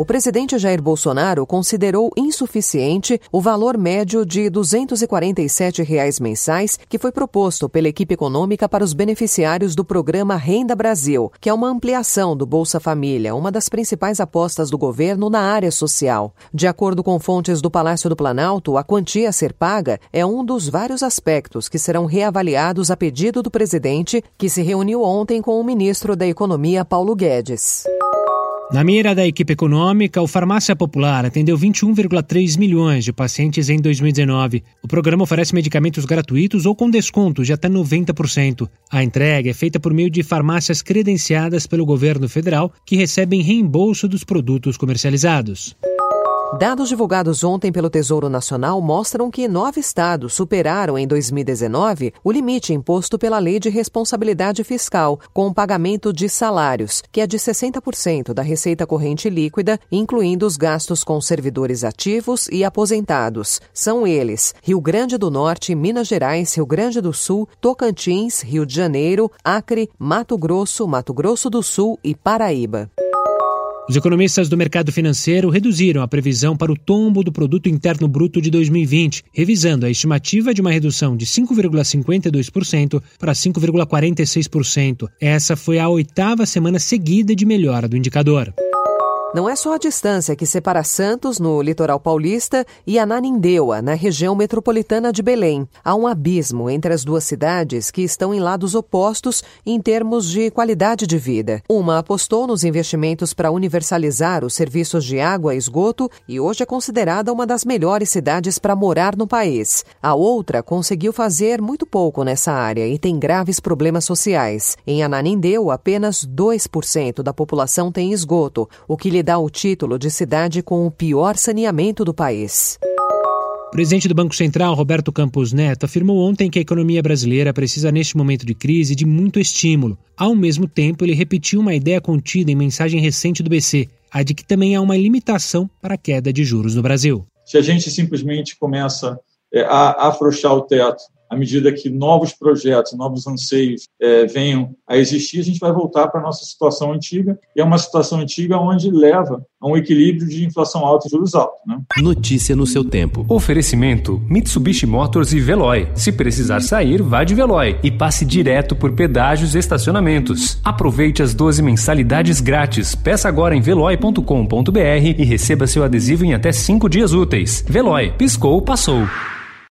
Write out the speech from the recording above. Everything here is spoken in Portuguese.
O presidente Jair Bolsonaro considerou insuficiente o valor médio de 247 reais mensais que foi proposto pela equipe econômica para os beneficiários do programa Renda Brasil, que é uma ampliação do Bolsa Família, uma das principais apostas do governo na área social. De acordo com fontes do Palácio do Planalto, a quantia a ser paga é um dos vários aspectos que serão reavaliados a pedido do presidente, que se reuniu ontem com o ministro da Economia, Paulo Guedes. Na mira da equipe econômica, o Farmácia Popular atendeu 21,3 milhões de pacientes em 2019. O programa oferece medicamentos gratuitos ou com desconto de até 90%. A entrega é feita por meio de farmácias credenciadas pelo governo federal que recebem reembolso dos produtos comercializados. Dados divulgados ontem pelo Tesouro Nacional mostram que nove estados superaram em 2019 o limite imposto pela Lei de Responsabilidade Fiscal, com o pagamento de salários, que é de 60% da receita corrente líquida, incluindo os gastos com servidores ativos e aposentados. São eles: Rio Grande do Norte, Minas Gerais, Rio Grande do Sul, Tocantins, Rio de Janeiro, Acre, Mato Grosso, Mato Grosso do Sul e Paraíba. Os economistas do mercado financeiro reduziram a previsão para o tombo do produto interno bruto de 2020, revisando a estimativa de uma redução de 5,52% para 5,46%. Essa foi a oitava semana seguida de melhora do indicador. Não é só a distância que separa Santos, no litoral paulista, e Ananindeua, na região metropolitana de Belém. Há um abismo entre as duas cidades que estão em lados opostos em termos de qualidade de vida. Uma apostou nos investimentos para universalizar os serviços de água e esgoto e hoje é considerada uma das melhores cidades para morar no país. A outra conseguiu fazer muito pouco nessa área e tem graves problemas sociais. Em Ananindeua, apenas 2% da população tem esgoto, o que lhe dá o título de cidade com o pior saneamento do país. O presidente do Banco Central, Roberto Campos Neto, afirmou ontem que a economia brasileira precisa, neste momento de crise, de muito estímulo. Ao mesmo tempo, ele repetiu uma ideia contida em mensagem recente do BC, a de que também há uma limitação para a queda de juros no Brasil. Se a gente simplesmente começa é, a afrouxar o teto à medida que novos projetos, novos anseios é, venham a existir, a gente vai voltar para a nossa situação antiga, e é uma situação antiga onde leva a um equilíbrio de inflação alta e juros altos. Né? Notícia no seu tempo. Oferecimento: Mitsubishi Motors e Veloy. Se precisar sair, vá de Veloy e passe direto por pedágios e estacionamentos. Aproveite as 12 mensalidades grátis. Peça agora em veloy.com.br e receba seu adesivo em até 5 dias úteis. Veloy, piscou, passou.